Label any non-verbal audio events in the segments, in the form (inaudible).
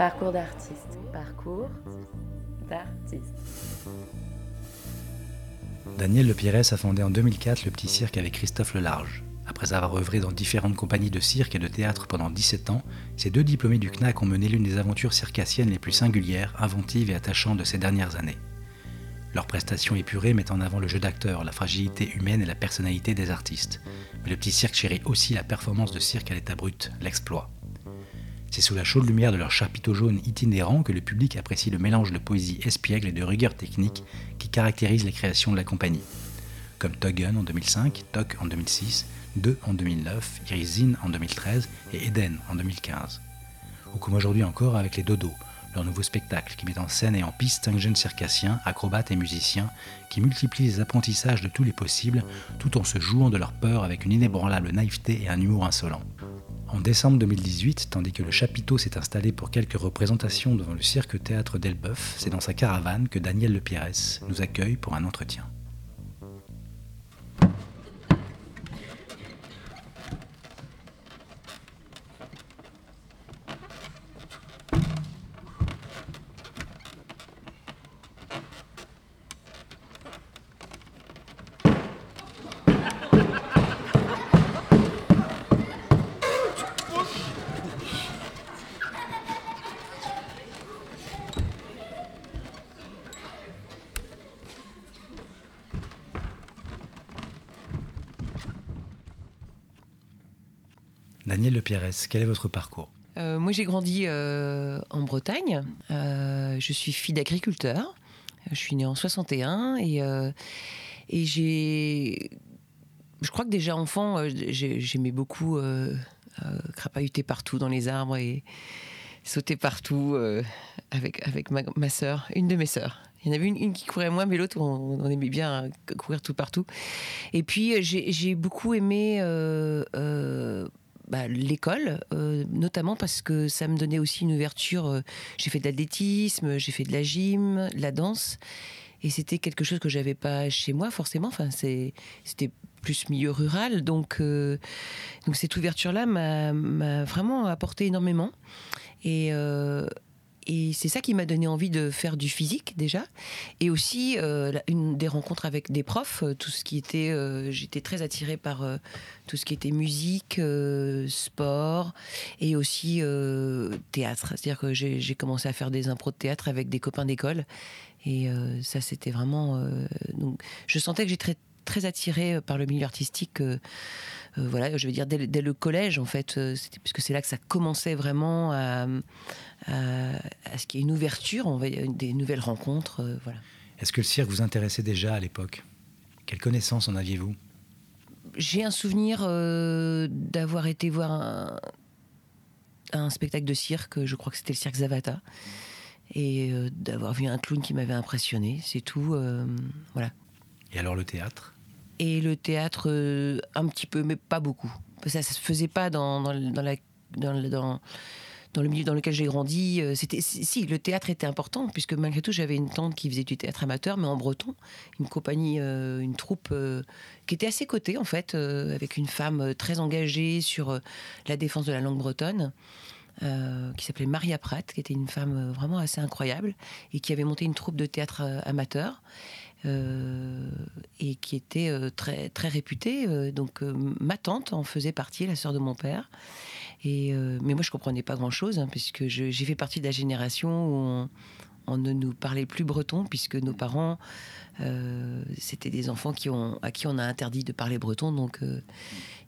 Parcours d'artiste. Parcours d'artiste. Daniel Lepirès a fondé en 2004 le Petit Cirque avec Christophe Lelarge. Après avoir œuvré dans différentes compagnies de cirque et de théâtre pendant 17 ans, ces deux diplômés du CNAC ont mené l'une des aventures circassiennes les plus singulières, inventives et attachantes de ces dernières années. Leurs prestations épurées mettent en avant le jeu d'acteur, la fragilité humaine et la personnalité des artistes. Mais le petit cirque chérit aussi la performance de cirque à l'état brut, l'exploit. C'est sous la chaude lumière de leur chapiteau jaune itinérant que le public apprécie le mélange de poésie espiègle et de rigueur technique qui caractérise les créations de la compagnie. Comme Tuggen en 2005, Tok en 2006, 2 en 2009, Irizine en 2013 et Eden en 2015. Ou comme aujourd'hui encore avec les Dodos, leur nouveau spectacle qui met en scène et en piste cinq jeunes circassiens, acrobates et musiciens qui multiplient les apprentissages de tous les possibles tout en se jouant de leur peur avec une inébranlable naïveté et un humour insolent. En décembre 2018, tandis que le chapiteau s'est installé pour quelques représentations devant le cirque théâtre d'Elbeuf, c'est dans sa caravane que Daniel Lepierres nous accueille pour un entretien. Daniel Lepierres, quel est votre parcours? Euh, moi, j'ai grandi euh, en Bretagne. Euh, je suis fille d'agriculteur. Je suis née en 61 et, et j'ai. Je crois que déjà enfant, j'ai- j'aimais beaucoup crapahuter partout dans les arbres et sauter partout avec, avec ma, ma sœur, une de mes sœurs. Il y en avait une, qui courait moins, mais l'autre, on, aimait bien euh, courir tout partout. Et puis, j'ai beaucoup aimé bah, l'école, euh, notamment parce que ça me donnait aussi une ouverture. euh, J'ai fait de l'athlétisme, j'ai fait de la gym, de la danse. Et c'était quelque chose que j'avais pas chez moi, forcément. Enfin, c'était plus milieu rural. Donc, euh, donc cette ouverture-là m'a vraiment apporté énormément. Et. Et c'est ça qui m'a donné envie de faire du physique déjà, et aussi euh, une des rencontres avec des profs, euh, tout ce qui était, euh, j'étais très attirée par tout ce qui était musique, sport, et aussi théâtre. C'est-à-dire que j'ai commencé à faire des impros de théâtre avec des copains d'école, et ça c'était vraiment. donc, je sentais que j'étais très, attirée par le milieu artistique. voilà, je veux dire dès, le- collège en fait, puisque c'est là que ça commençait vraiment à, à, à ce qu'il y ait une ouverture, on va, des nouvelles rencontres, euh, voilà. Est-ce que le cirque vous intéressait déjà à l'époque? Quelle connaissance en aviez-vous? J'ai un souvenir euh, d'avoir été voir un, un spectacle de cirque, je crois que c'était le cirque Zavata, et euh, d'avoir vu un clown qui m'avait impressionné, c'est tout. euh, voilà. Et alors le théâtre? Et le théâtre, euh, un petit peu, mais pas beaucoup. Ça, ça se faisait pas dans, dans, le- dans la, dans, dans, dans le milieu dans lequel j'ai grandi. euh, C'était si, le théâtre était important puisque malgré tout j'avais une tante qui faisait du théâtre amateur, mais en breton, une compagnie, euh, une troupe euh, qui était à ses côtés en fait, avec une femme très engagée sur la défense de la langue bretonne. qui s'appelait Maria Pratt, qui était une femme vraiment assez incroyable et qui avait monté une troupe de théâtre amateur et qui était très, très réputée. Donc ma tante en faisait partie, la sœur de mon père. Euh, mais moi je comprenais pas grand-chose, hein, puisque j'ai fait partie de la génération où on, ne nous parlait plus breton, puisque nos parents, euh, c'était des enfants qui ont, à qui on a interdit de parler breton, donc euh,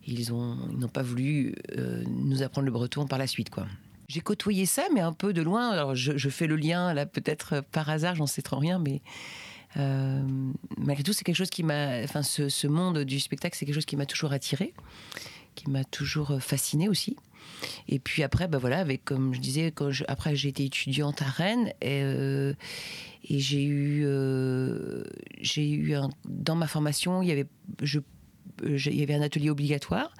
ils ont- ils n'ont pas voulu nous apprendre le breton par la suite. J'ai côtoyé ça, mais un peu de loin. Je, fais le lien, là, peut-être par hasard, j'en sais trop rien, mais malgré tout, c'est quelque chose qui m'a. Enfin, ce monde du spectacle, c'est quelque chose qui m'a toujours attiré, qui m'a toujours euh, fasciné aussi. Et puis après, bah voilà, avec comme je disais, quand après j'ai été étudiante à Rennes et, euh, j'ai eu, euh, j'ai eu dans ma formation, il y avait, je, il y avait un atelier obligatoire.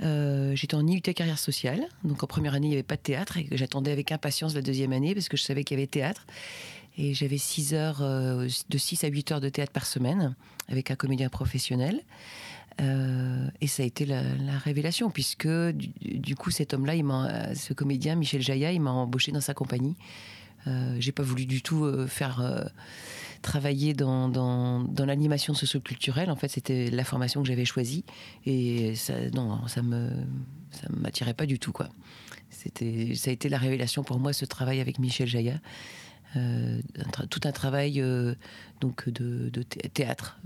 J'étais en IUT carrière sociale, donc en première année il n'y avait pas de théâtre et j'attendais avec impatience la deuxième année parce que je savais qu'il y avait théâtre. Et j'avais 6 heures, de 6 à 8 heures de théâtre par semaine avec un comédien professionnel. Et ça a été la, révélation, puisque du, coup, cet homme-là, ce comédien, Michel Jaya, il m'a embauché dans sa compagnie. J'ai pas voulu du tout faire travailler dans, l'animation socioculturelle. En fait, c'était la formation que j'avais choisie. Et ça, non, ça me, ça m'attirait pas du tout, quoi. Ça a été la révélation pour moi, ce travail avec Michel Jaya. Euh, tout un travail euh, donc de, théâtre,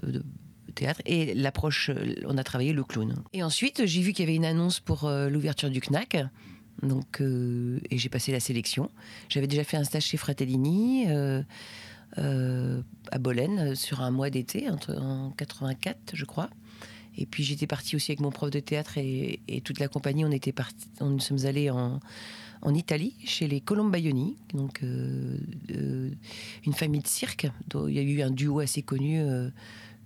théâtre et l'approche. On a travaillé le clown. Et ensuite, j'ai vu qu'il y avait une annonce pour euh, l'ouverture du CNAC. Donc, et j'ai passé la sélection. J'avais déjà fait un stage chez Fratellini à Bolène sur un mois d'été en 84, je crois. Et puis j'étais partie aussi avec mon prof de théâtre et, toute la compagnie. On était partis, on nous sommes allés en, en Italie, chez les Colombaioni, donc euh, euh, une famille de cirque. Il y a eu un duo assez connu, euh,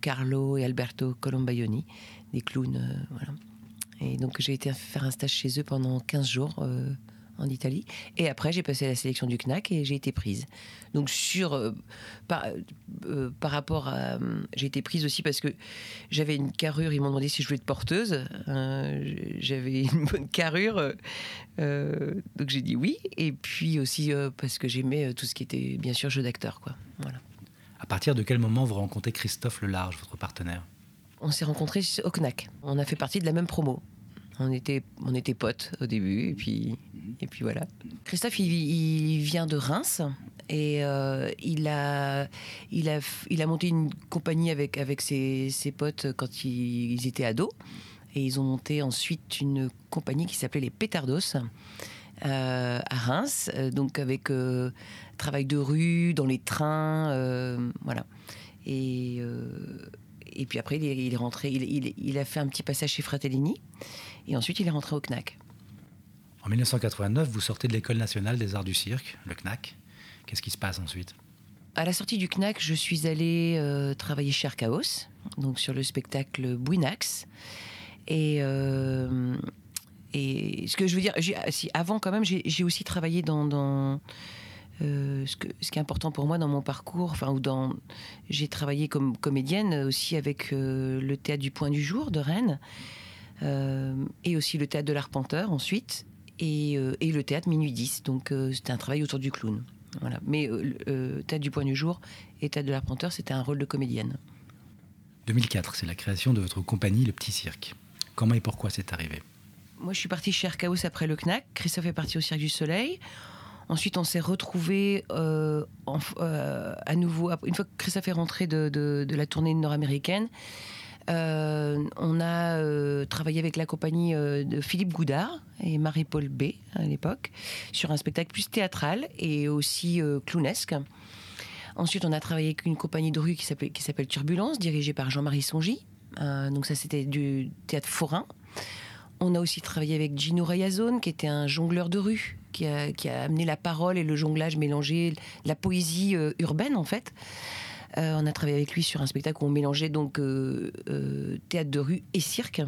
Carlo et Alberto Colombaioni, des clowns. voilà. Et donc j'ai été faire un stage chez eux pendant 15 jours en Italie. Et après, j'ai passé la sélection du CNAC et j'ai été prise. Donc, sur, euh, par, euh, par, rapport à. j'ai été prise aussi parce que j'avais une carrure. Ils m'ont demandé si je voulais être porteuse. Euh, j'avais (laughs) une bonne carrure. donc, j'ai dit oui. Et puis aussi parce que j'aimais tout ce qui était, bien sûr, jeu d'acteur. Voilà. À partir de quel moment vous rencontrez Christophe Lelarge, votre partenaire? On s'est rencontrés au CNAC. On a fait partie de la même promo. On était, on était potes au début, et puis, et puis voilà. Christophe, il, vient de Reims et euh, il, a, il, a, il a monté une compagnie avec, avec ses, potes quand ils, étaient ados. Et ils ont monté ensuite une compagnie qui s'appelait les Pétardos. Euh, à Reims, euh, donc avec travail de rue, dans les trains, voilà. Et, et puis après, il est, rentré, il, il, il, a fait un petit passage chez Fratellini. Et ensuite, il est rentré au CNAC. En 1989, vous sortez de l'École nationale des arts du cirque, le CNAC. Qu'est-ce qui se passe ensuite? À la sortie du CNAC, je suis allée euh, travailler chez Archaos, donc sur le spectacle Bouinax. Et, euh, et ce que je veux dire, si, avant quand même, j'ai aussi travaillé dans, euh, ce, qui est important pour moi dans mon parcours, enfin, j'ai travaillé comme comédienne aussi avec le théâtre du Point du Jour de Rennes. Euh, et aussi le théâtre de l'Arpenteur ensuite, et, euh, le théâtre Minuit 10. Donc euh, c'était un travail autour du clown. Voilà. Mais théâtre du point du jour et théâtre de l'Arpenteur, c'était un rôle de comédienne. 2004, c'est la création de votre compagnie, le Petit Cirque. Comment et pourquoi c'est arrivé? Moi, je suis partie chez Chaos après le CNAC. Christophe est parti au Cirque du Soleil. Ensuite, on s'est retrouvés à nouveau. Une fois que Christophe est rentré de, la tournée nord-américaine, euh, on a euh, travaillé avec la compagnie euh, de Philippe Goudard et Marie-Paul B à l'époque sur un spectacle plus théâtral et aussi clownesque. Ensuite, on a travaillé avec une compagnie de rue qui s'appelle Turbulence, dirigée par Jean-Marie Songy. donc ça, c'était du théâtre forain. On a aussi travaillé avec Gino Rayazone, qui était un jongleur de rue, qui a, amené la parole et le jonglage mélangé, la poésie urbaine en fait. Euh, on a travaillé avec lui sur un spectacle où on mélangeait donc euh, euh, théâtre de rue et cirque.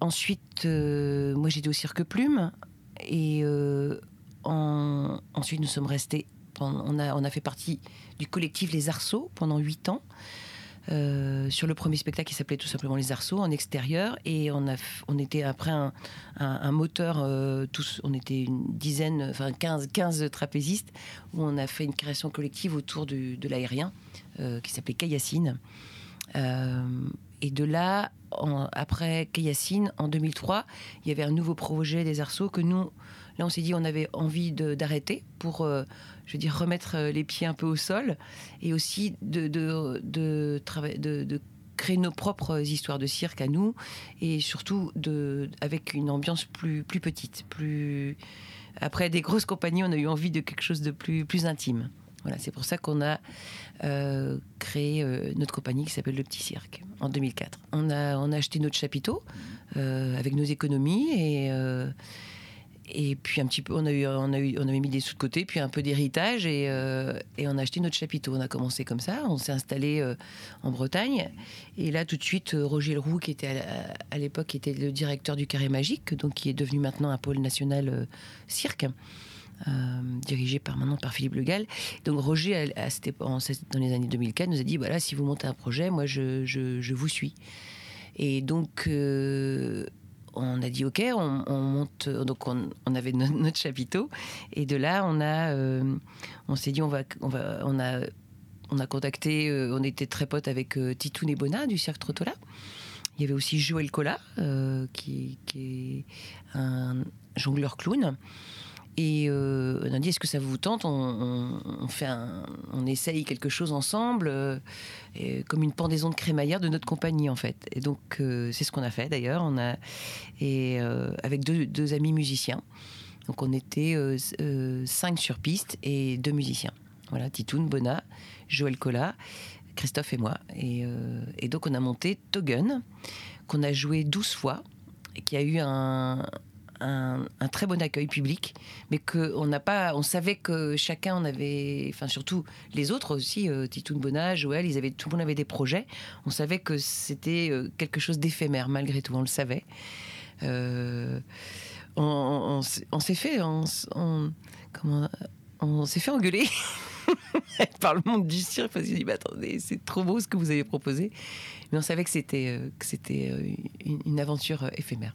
ensuite, moi j'étais au Cirque Plume et ensuite nous sommes restés. On a, on a fait partie du collectif Les Arceaux pendant huit ans. Euh, sur le premier spectacle qui s'appelait tout simplement Les Arceaux en extérieur et on, a, on était après un, moteur, euh, tous, on était une dizaine, enfin 15, 15 trapézistes où on a fait une création collective autour de l'aérien euh, qui s'appelait Kayassine. et de là, après Kayassine, en 2003, il y avait un nouveau projet des Arceaux que nous, là on s'est dit on avait envie d'arrêter pour je veux dire, remettre euh, les pieds un peu au sol et aussi de, de, de, créer nos propres histoires de cirque à nous et surtout de, avec une ambiance plus, plus petite. Plus... Après des grosses compagnies, on a eu envie de quelque chose de plus, plus intime. Voilà, c'est pour ça qu'on a euh, créé euh, notre compagnie qui s'appelle Le Petit Cirque en 2004. On a, on a acheté notre chapiteau avec nos économies et et puis un petit peu, on a eu, on a eu, on avait mis des sous de côté, puis un peu d'héritage et, euh, et, on a acheté notre chapiteau. On a commencé comme ça, on s'est installé euh, en Bretagne. Et là, tout de suite, euh, Roger Leroux, qui était à, l'époque, était le directeur du Carré Magique, donc qui est devenu maintenant un pôle national cirque. dirigé par maintenant par Philippe Le Gall. Donc Roger, à, dans les années 2004, nous a dit voilà, si vous montez un projet, moi je, je, vous suis. Et donc on a dit ok, on, monte. Donc on, avait notre, chapiteau, et de là on a, on s'est dit on va, on va, on a, on a contacté, on était très potes avec Titoun et du Cirque Trottola. Il y avait aussi Joël Collat, euh, qui, est un jongleur clown. Et euh, on a dit est-ce que ça vous tente on, fait on essaye quelque chose ensemble, euh, comme une pendaison de crémaillère de notre compagnie en fait. Et donc c'est ce qu'on a fait d'ailleurs. On a et avec deux, amis musiciens. Donc on était cinq sur piste et deux musiciens. Voilà, Titoun, Bona, Joël Collat. Christophe et moi. Euh, et, donc on a monté Togun, qu'on a joué 12 fois, et qui a eu un, un, très bon accueil public, mais qu'on n'a pas, on savait que chacun en avait, enfin surtout les autres aussi, euh, Titoun Bona, Joël, ils avaient, tout le monde avait des projets. On savait que c'était euh, quelque chose d'éphémère malgré tout, on le savait. Euh, on, s'est fait, on, comment, on s'est fait engueuler. (laughs) par le monde du cirque parce qu'il dit bah, attendez c'est trop beau ce que vous avez proposé mais on savait que c'était euh, que c'était une, aventure éphémère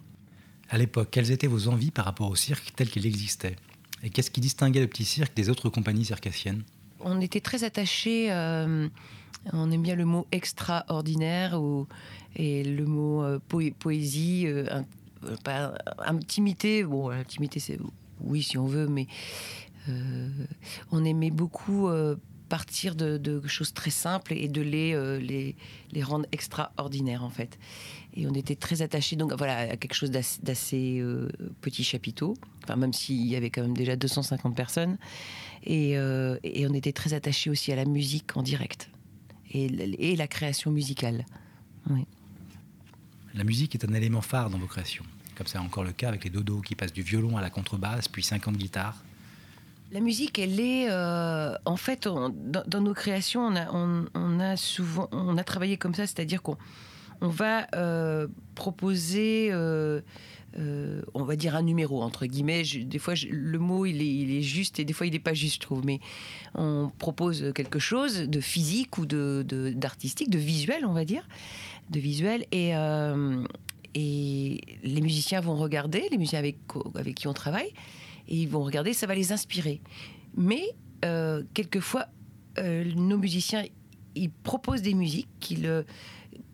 à l'époque quelles étaient vos envies par rapport au cirque tel qu'il existait? Et qu'est-ce qui distinguait le petit cirque des autres compagnies circassiennes? On était très attachés on aime bien le mot extraordinaire ou, et le mot poésie intimité. Bon intimité c'est oui si on veut mais euh, on aimait beaucoup euh, partir de, choses très simples et de les, euh, les, les, rendre extraordinaires en fait. Et on était très attachés donc voilà à quelque chose d'assez petit chapiteau, enfin même s'il y avait quand même déjà 250 personnes. Et, et on était très attachés aussi à la musique en direct et, et la création musicale. La musique est un élément phare dans vos créations. Comme c'est encore le cas avec les dodos qui passent du violon à la contrebasse, puis 50 guitares. La musique, elle est, euh, en fait, dans, nos créations, on a, souvent, on a travaillé comme ça, c'est-à-dire qu'on on va euh, proposer, euh, on va dire un numéro entre guillemets. des fois, le mot il est, il est, juste et des fois il n'est pas juste, je trouve. Mais on propose quelque chose de physique ou de d'artistique, de, visuel, on va dire, de visuel et les musiciens vont regarder, les musiciens avec qui on travaille, et ils vont regarder, ça va les inspirer. Mais euh, quelquefois, euh, nos musiciens, ils proposent des musiques qu'ils, euh,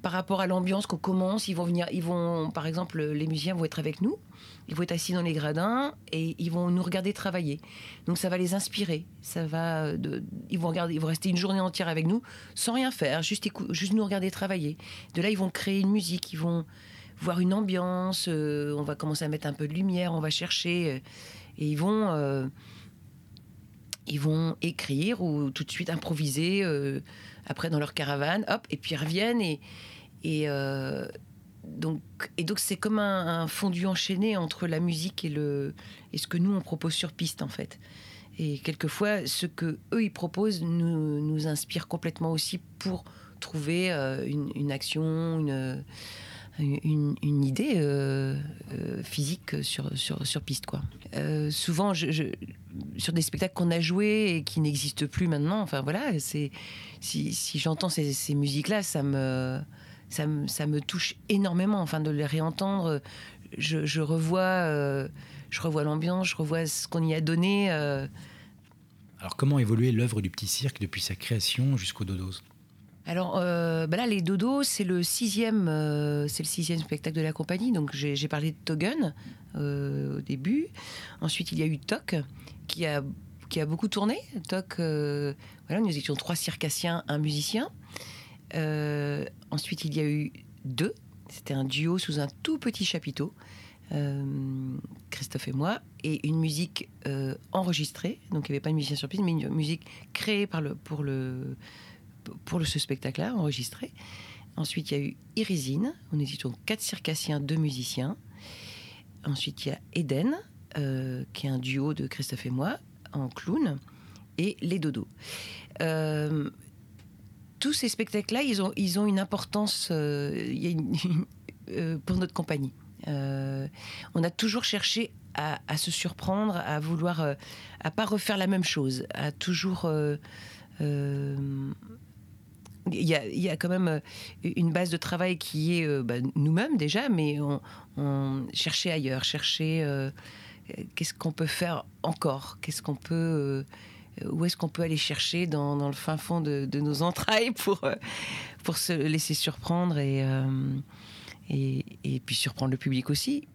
par rapport à l'ambiance qu'on commence, ils vont venir, ils vont, par exemple, les musiciens vont être avec nous, ils vont être assis dans les gradins et ils vont nous regarder travailler. Donc ça va les inspirer, ça va, de, ils vont regarder, ils vont rester une journée entière avec nous sans rien faire, juste juste nous regarder travailler. De là, ils vont créer une musique, ils vont voir une ambiance, on va commencer à mettre un peu de lumière, on va chercher et ils vont, euh, ils vont écrire ou tout de suite improviser euh, après dans leur caravane, hop, et puis ils reviennent et, et euh, donc et donc c'est comme un, fondu enchaîné entre la musique et le et ce que nous on propose sur piste en fait. Et quelquefois, ce que eux ils proposent nous, nous inspire complètement aussi pour trouver une, une, action, une une, idée euh, euh, physique sur, sur, sur, piste. Quoi. Euh, souvent, sur des spectacles qu'on a joués et qui n'existent plus maintenant, enfin voilà, si, si j'entends ces, musiques-là, ça me, ça, me, ça me touche énormément. Enfin, de les réentendre, je, revois, revois l'ambiance, je revois ce qu'on y a donné. Alors, comment évoluer l'œuvre du petit cirque depuis sa création jusqu'au Dodos? Alors euh, bah là, les dodos, c'est le sixième, euh, c'est le sixième spectacle de la compagnie. Donc j'ai parlé de Togun euh, au début. Ensuite, il y a eu Tok qui a qui a beaucoup tourné. Tok, voilà, nous étions trois circassiens, un musicien. ensuite, il y a eu deux. C'était un duo sous un tout petit chapiteau. Christophe et moi, et une musique enregistrée, donc il n'y avait pas de musicien sur piste, mais une musique créée par le, pour le, pour ce spectacle-là, enregistré. Ensuite, il y a eu Irisine, on étions quatre circassiens, deux musiciens. Ensuite, il y a Eden, euh, qui est un duo de Christophe et moi, en clown, et Les Dodos. Euh, tous ces spectacles-là, ils ont, ils ont une importance euh, (laughs) pour notre compagnie. on a toujours cherché à, se surprendre, à vouloir, à pas refaire la même chose, à toujours. Euh, il y, a, quand même une base de travail qui est bah, nous-mêmes déjà, mais on, on chercher ailleurs, chercher qu'est-ce qu'on peut faire encore, qu'est-ce qu'on peut où est-ce qu'on peut aller chercher dans, le fin fond de, nos entrailles (laughs) pour, pour se laisser surprendre et, et, puis surprendre le public aussi.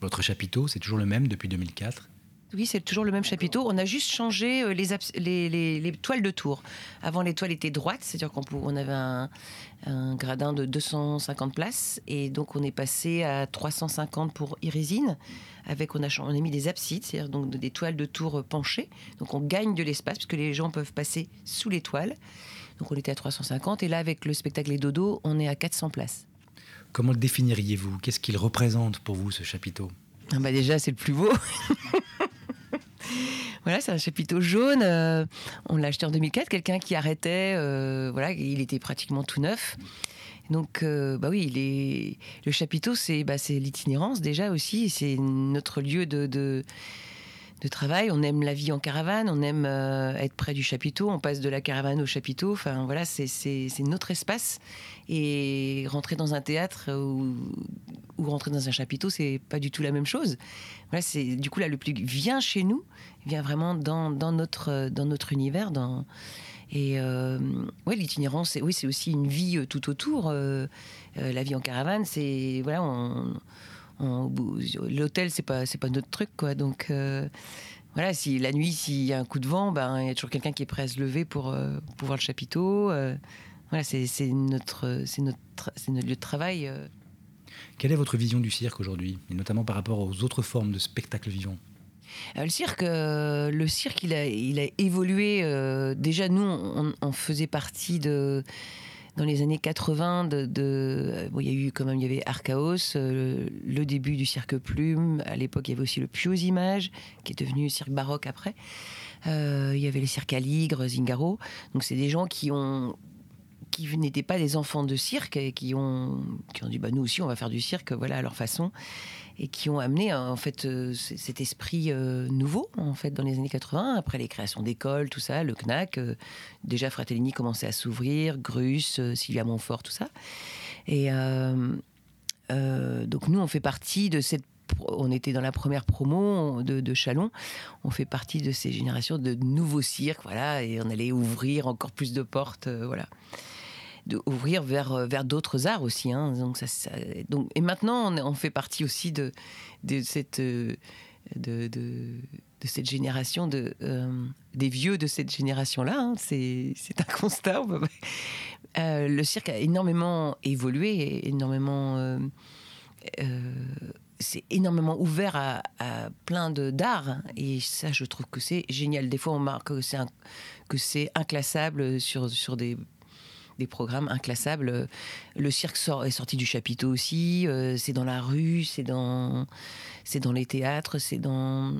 Votre chapiteau, c'est toujours le même depuis 2004 oui, c'est toujours le même chapiteau. On a juste changé euh, les, les, toiles de tour. Avant, les toiles étaient droites, c'est-à-dire qu'on on avait un, gradin de 250 places. Et donc, on est passé à 350 pour Irisine. Avec, on, a, on a mis des absides, c'est-à-dire donc des toiles de tour penchées. Donc, on gagne de l'espace, puisque les gens peuvent passer sous les toiles. Donc, on était à 350. Et là, avec le spectacle Les Dodo, on est à 400 places. Comment le définiriez-vous? Qu'est-ce qu'il représente pour vous, ce chapiteau? Ah bah Déjà, c'est le plus beau. (laughs) (laughs) voilà, c'est un chapiteau jaune. Euh, on l'a acheté en 2004. Quelqu'un qui arrêtait, euh, voilà, il était pratiquement tout neuf. Donc, euh, bah oui, le chapiteau, c'est bah, l'itinérance déjà aussi. C'est notre lieu de travail. On aime la vie en caravane, on aime euh, être près du chapiteau, on passe de la caravane au chapiteau. Enfin voilà, c'est notre espace. Et rentrer dans un théâtre ou, rentrer dans un chapiteau, c'est pas du tout la même chose. Voilà, c'est du coup là le public vient chez nous, vient vraiment dans, notre dans notre univers. Dans, et euh, ouais, l'itinérance, oui, c'est aussi une vie euh, tout autour. la vie en caravane, c'est voilà, L'hôtel, c'est pas, c'est pas notre truc, quoi. Donc euh, voilà, si la nuit, s'il y a un coup de vent, ben il y a toujours quelqu'un qui est prêt à se lever pour, euh, pour voir le chapiteau. Euh. voilà, c'est, notre, c'est notre, c'est notre lieu de travail. Quelle est votre vision du cirque aujourd'hui, et notamment par rapport aux autres formes de spectacle vivant? Le cirque, le cirque, il a, il a évolué. déjà, nous, on, on, faisait partie de dans les années 80, de, il y a eu quand même, il y avait Archaos, euh, le début du cirque Plume. À l'époque, il y avait aussi le Puy aux images, qui est devenu cirque baroque après. Euh, il y avait les cirques Aligre, Zingaro. Donc, c'est des gens qui n'étaient pas des enfants de cirque et qui ont, qui ont dit bah, nous aussi on va faire du cirque voilà à leur façon et qui ont amené en fait euh, cet esprit euh, nouveau en fait dans les années 80 après les créations d'écoles tout ça le CNAC euh, déjà Fratellini commençait à s'ouvrir Grus Sylvia Montfort tout ça et donc nous on fait partie de cette on était dans la première promo de, de, Chalon. On fait partie de ces générations de nouveaux cirques, voilà, et on allait ouvrir encore plus de portes, voilà d'ouvrir vers, euh, vers d'autres arts aussi. Hein. Donc, donc, et maintenant, on, fait partie aussi de, cette. Euh, de, de, cette génération, de, euh, des vieux de cette génération-là. Hein. C'est, c'est un constat. le cirque a énormément évolué, énormément. c'est énormément ouvert à, à plein de, d'arts. Et ça, je trouve que c'est génial. Des fois, on marque que c'est, que c'est inclassable sur, sur des des programmes inclassables. Le cirque sort, est sorti du chapiteau aussi. Euh, c'est dans la rue, c'est dans, c'est dans les théâtres, c'est dans,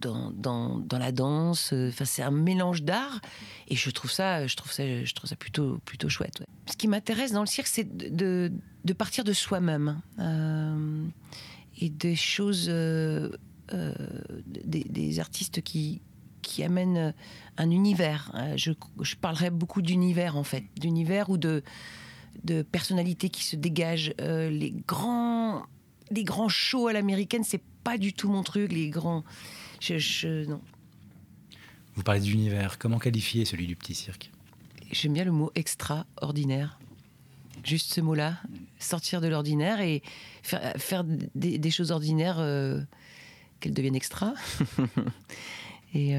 dans, dans, dans, la danse. Enfin, c'est un mélange d'art. Et je trouve ça, je trouve ça, je trouve ça plutôt, plutôt chouette. Ce qui m'intéresse dans le cirque, c'est de, de, partir de soi-même euh, et des choses, euh, des, artistes qui, qui amènent un univers. Euh, je, je parlerai beaucoup d'univers en fait, d'univers ou de, de personnalités qui se dégagent. Euh, les grands, les grands shows à l'américaine, c'est pas du tout mon truc. Les grands, je, non. Vous parlez d'univers. Comment qualifier celui du petit cirque? J'aime bien le mot extraordinaire. Juste ce mot-là, sortir de l'ordinaire et faire, faire des, choses ordinaires euh, qu'elles deviennent extra. (laughs) et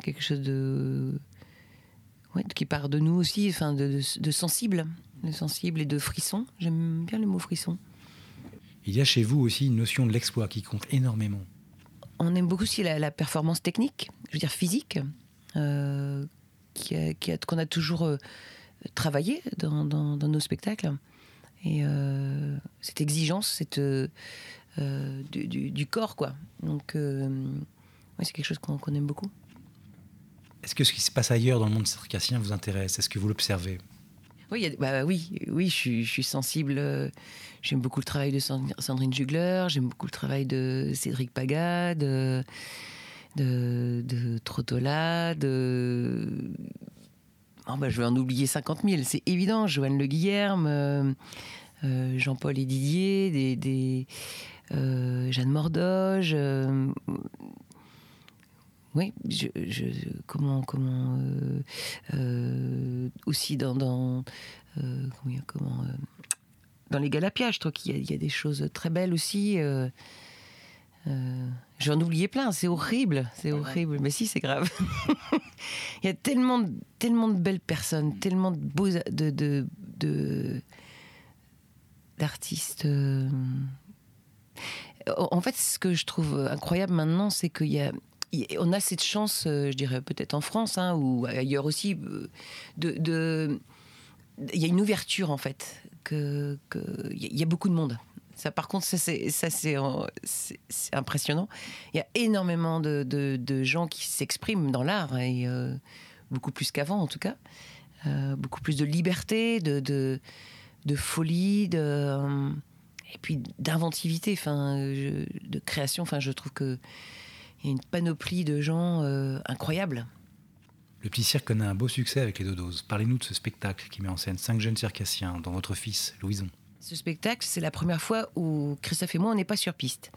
quelque chose de qui part de nous aussi, enfin de, sensible, de sensible et de frisson. J'aime bien le mot frisson. Il y a chez vous aussi une notion de l'exploit qui compte énormément. On aime beaucoup aussi la, performance technique, je veux dire physique, euh, qu'on a, toujours euh, travaillé dans, nos spectacles. Et euh, cette exigence, cette, du, corps, quoi. Donc, c'est quelque chose qu'on aime beaucoup. Est-ce que ce qui se passe ailleurs dans le monde circassien vous intéresse? Est-ce que vous l'observez? Oui, bah, oui, oui, je suis, je suis sensible. J'aime beaucoup le travail de Sandrine Jugler, j'aime beaucoup le travail de Cédric Paga, de, de, de Trottola, de. Oh, bah, je vais en oublier 50 000, c'est évident. Joanne Le Guillerme, Jean-Paul et Didier, des, des Jeanne Mordoge oui, je, comment, comment euh, euh, aussi dans, dans euh, comment, dans les Galapias, je trouve qu'il y, a des choses très belles aussi. J'en oubliais plein, c'est horrible, c'est horrible, mais si c'est grave. (laughs) Il y a tellement, tellement de belles personnes, tellement de beaux, de, de, d'artistes. En fait, ce que je trouve incroyable maintenant, c'est qu'il y a on a cette chance, euh, je dirais peut-être en France hein, ou ailleurs aussi, euh, de, il y a une ouverture en fait, que il y a beaucoup de monde. Ça, par contre, ça c'est impressionnant. Il y a énormément de, gens qui s'expriment dans l'art et euh, beaucoup plus qu'avant en tout cas, beaucoup plus de liberté, de, de, folie, de et puis d'inventivité, enfin, de création. Enfin, je trouve que il y a une panoplie de gens euh, incroyables. Le petit cirque connaît un beau succès avec les Dodos. Parlez-nous de ce spectacle qui met en scène cinq jeunes circassiens, dont votre fils, Louison. Ce spectacle, c'est la première fois où Christophe et moi, on n'est pas sur piste.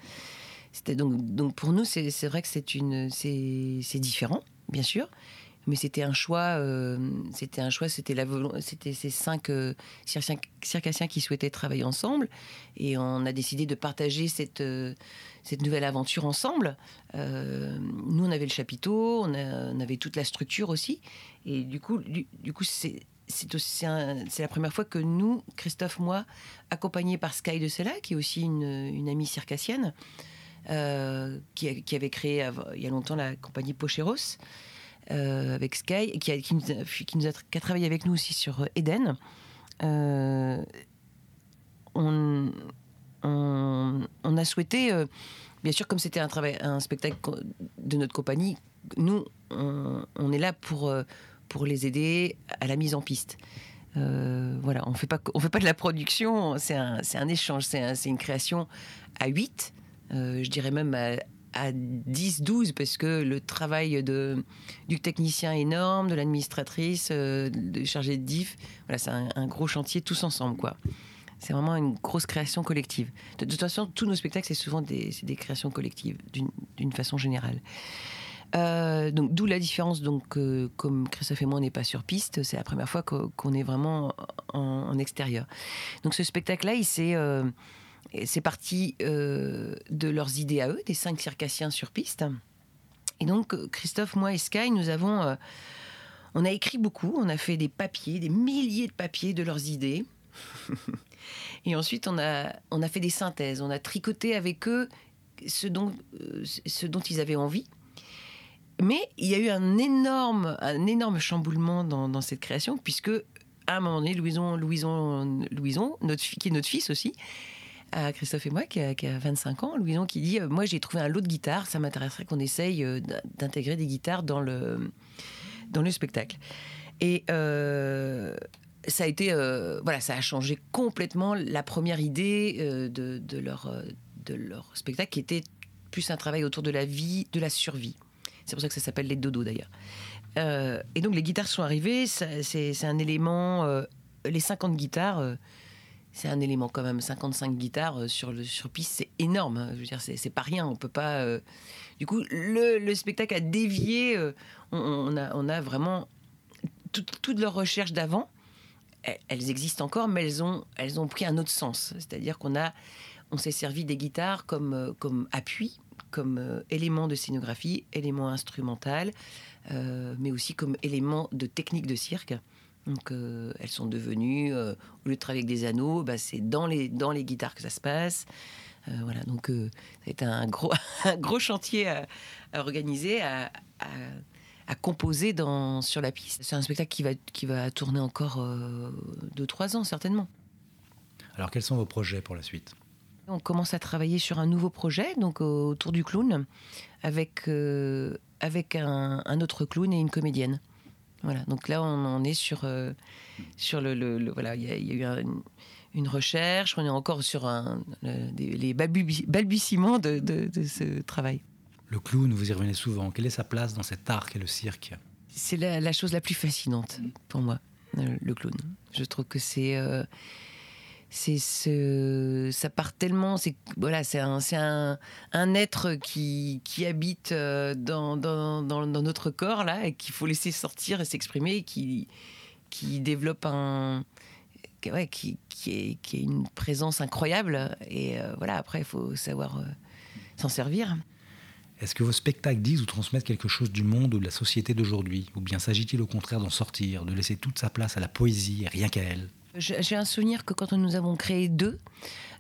C'était donc, donc pour nous, c'est vrai que c'est une, c'est différent, bien sûr mais c'était un choix. Euh, c'était un choix. C'était la C'était ces cinq euh, circassiens qui souhaitaient travailler ensemble, et on a décidé de partager cette euh, cette nouvelle aventure ensemble. nous, on avait le chapiteau, on, avait toute la structure aussi, et du coup, du, coup, c'est c'est la première fois que nous, Christophe, moi, accompagnés par Sky de Sella, qui est aussi une, amie circassienne, qui, qui, avait créé il y a longtemps la compagnie Pocheros, avec Sky, qui, a, qui, nous a, travaillé avec nous aussi sur euh, Eden. Euh, on, a souhaité, bien sûr, comme c'était un, un spectacle de notre compagnie, nous, on, est là pour, pour les aider à la mise en piste. voilà, on on fait pas de la production, c'est un, un, échange, c'est un, une création à 8, je dirais même à, à 10, 12, parce que le travail de, du technicien énorme, de l'administratrice, euh, de chargé de diff, voilà, c'est un, gros chantier tous ensemble, quoi. C'est vraiment une grosse création collective. De, toute façon, tous nos spectacles, c'est souvent des, des, créations collectives, d'une façon générale. Euh, donc, d'où la différence. Donc, euh, comme Christophe et moi, on n'est pas sur piste, c'est la première fois qu'on est vraiment en, en, extérieur. Donc, ce spectacle-là, il s'est c'est parti euh, de leurs idées à eux, des cinq circassiens sur piste. Et donc, Christophe, moi et Sky, nous avons. Euh, on a écrit beaucoup, on a fait des papiers, des milliers de papiers de leurs idées. (laughs) et ensuite, on a, on a fait des synthèses, on a tricoté avec eux ce dont, euh, ce dont ils avaient envie. Mais il y a eu un énorme, un énorme chamboulement dans, dans cette création, puisque à un moment donné, Louison, Louison, Louison notre, qui est notre fils aussi, à Christophe et moi, qui a, 25 ans, Louison qui dit euh, Moi, j'ai trouvé un lot de guitares, ça m'intéresserait qu'on essaye euh, d'intégrer des guitares dans le, dans le spectacle. Et euh, ça a été. voilà, ça a changé complètement la première idée de, de, leur, de leur spectacle, qui était plus un travail autour de la vie, de la survie. C'est pour ça que ça s'appelle les dodos d'ailleurs. et donc les guitares sont arrivées, c'est un élément. les 50 guitares c'est un élément quand même. 55 guitares euh, sur, le, sur piste, c'est énorme. Hein. Je veux dire, c'est pas rien. On peut pas. Euh, du coup, le, spectacle a dévié. Euh, on, a, on a vraiment toutes leurs recherches d'avant. Elles existent encore, mais elles ont, elles ont pris un autre sens. C'est-à-dire qu'on a, on s'est servi des guitares comme, comme appui, comme élément de scénographie, élément instrumental, mais aussi comme élément de technique de cirque. Donc euh, elles sont devenues, euh, au lieu de travailler avec des anneaux, bah, c'est dans les, dans les guitares que ça se passe. Euh, voilà, donc été un gros, (laughs) un gros chantier à, organiser, à, à, composer dans, sur la piste. C'est un spectacle qui va, qui va tourner encore 2-3 ans certainement. Alors quels sont vos projets pour la suite? On commence à travailler sur un nouveau projet, donc autour du clown, avec, avec un, un autre clown et une comédienne. Voilà, donc là, on en est sur, euh, sur le, le- le- Voilà, il y, a il y a eu un- une, recherche, on est encore sur un, le- des- les balbuti- balbutiements de, de- de ce travail. Le clown, vous y revenez souvent. Quelle est sa place dans cet art qu'est le cirque? C'est la, la chose la plus fascinante pour moi, euh, le clown. Je trouve que c'est. euh, c'est ce, ça part tellement, c'est voilà, c'est un, un, être qui, habite euh, dans, notre corps là et qu'il faut laisser sortir et s'exprimer, qui, développe un, qui est une présence incroyable et euh, voilà. Après, il faut savoir euh, s'en servir. Est-ce que vos spectacles disent ou transmettent quelque chose du monde ou de la société d'aujourd'hui? Ou bien s'agit-il au contraire d'en sortir, de laisser toute sa place à la poésie et rien qu'à elle? J'ai un souvenir que quand nous avons créé deux,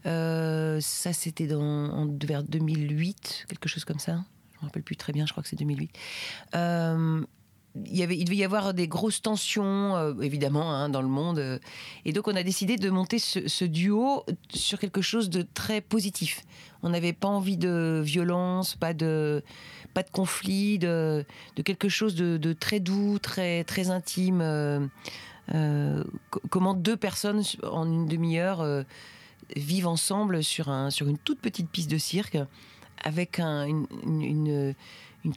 euh, ça c'était vers 2008, quelque chose comme ça. Je me rappelle plus très bien, je crois que c'est 2008. Euh, il, devait y avoir des grosses tensions, euh, évidemment, hein, dans le monde. et donc, on a décidé de monter ce, duo sur quelque chose de très positif. On n'avait pas envie de violence, pas de, pas de conflit, de, de quelque chose de, de très doux, très, très intime. Euh, co- comment deux personnes en une demi-heure euh, vivent ensemble sur, un, sur une toute petite piste de cirque avec un- une,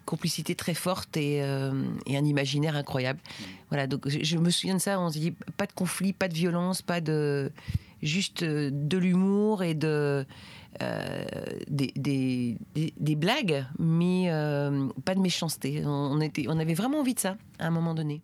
complicité très forte et, euh, et un imaginaire incroyable. Voilà, donc je, me souviens de ça, on se dit pas de conflit, pas de violence, pas de. juste de l'humour et de. des, blagues, mais pas de méchanceté. On, on était, on avait vraiment envie de ça à un moment donné.